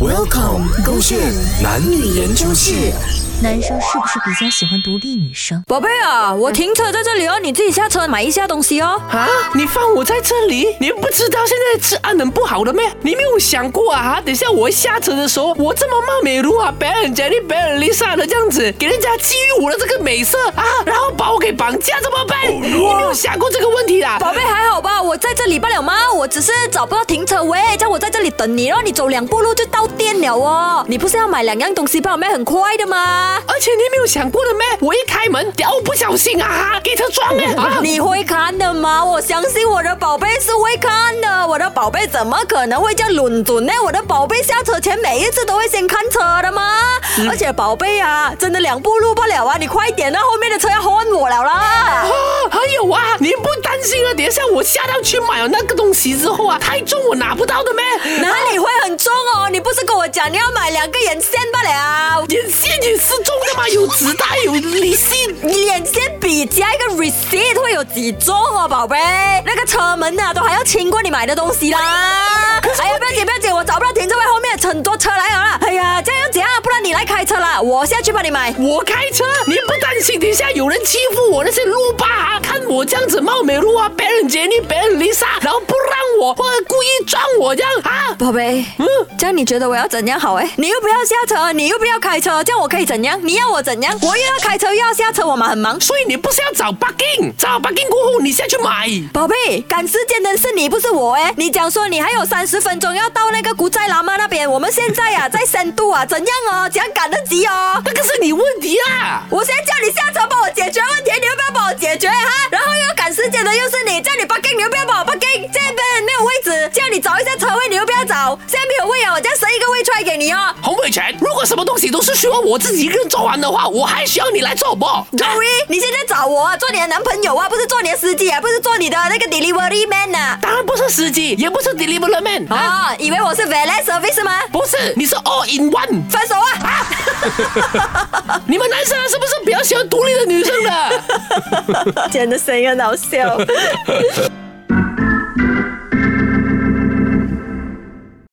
Welcome，勾线男女研究室。男生是不是比较喜欢独立女生？宝贝啊，我停车在这里哦，你自己下车买一下东西哦。啊！你放我在这里，你不知道现在治安能不好的咩？你没有想过啊？等下我下车的时候，我这么貌美如花，别人家里别人 Lisa 的这样子，给人家觊觎我的这个美色啊，然后把我给绑架怎么办？你没有想过这个问题啦？宝贝还好吧？我在这里罢了吗？我只是找不到停车位，叫我在这里等你，然后你走两步路就到店了哦。你不是要买两样东西帮我？卖很快的吗？而且你没有想过的咩？我一开门，屌不小心啊，给他撞了 啊！你会看的吗？我相信我的宝贝是会看的。我的宝贝怎么可能会叫轮准呢？我的宝贝下车前每一次都会先看车的吗？而且宝贝啊，真的两步路不了啊！你快点啊，后面的车要换我了啦！啊，还有啊，你不担心啊？等一下我下到去买了那个东西之后啊，太重我拿不到的咩？哪里会很重哦？你不是跟我讲你要买两个眼线罢了？眼线也是重的嘛，有纸袋，有利息。眼线笔加一个 receipt 会有几重哦，宝贝？那个车门呐、都还要轻过你买的东西啦。哎呀，不要紧不要紧，我找不到停车位，后面很多车我下去帮你买。我开车，你不担心底下有人欺负我那些路霸啊？看我这样子貌美如花，别人杰尼，别人丽莎然后不让我，或者故意撞我这样啊？宝贝，嗯，这样你觉得我要怎样好？哎，你又不要下车，你又不要开车，这样我可以怎样？你要我怎样？我又要开车又要下车，我们很忙。所以你不是要找 bugging，找 bugging 过后你下去买。宝贝，赶时间的是你，不是我哎！你讲说你还有三十分钟要到那个古寨喇嘛那边，我们现在呀、在深度啊，怎样哦？怎样赶得及哦？那个是你问题啦！我现在叫你下车帮我解决问题，你要不要如果什么东西都是需要我自己一个人做完的话，我还需要你来做不？Joey，你现在找我啊，做你的男朋友啊，不是做你的司机啊，不是做你的那个 delivery man 啊、当然不是司机，也不是 delivery man 啊，啊。以为我是 valet service 是吗？不是，你是 all in one。分手啊！你们男生是不是比较喜欢独立的女生的？真的声音很好笑。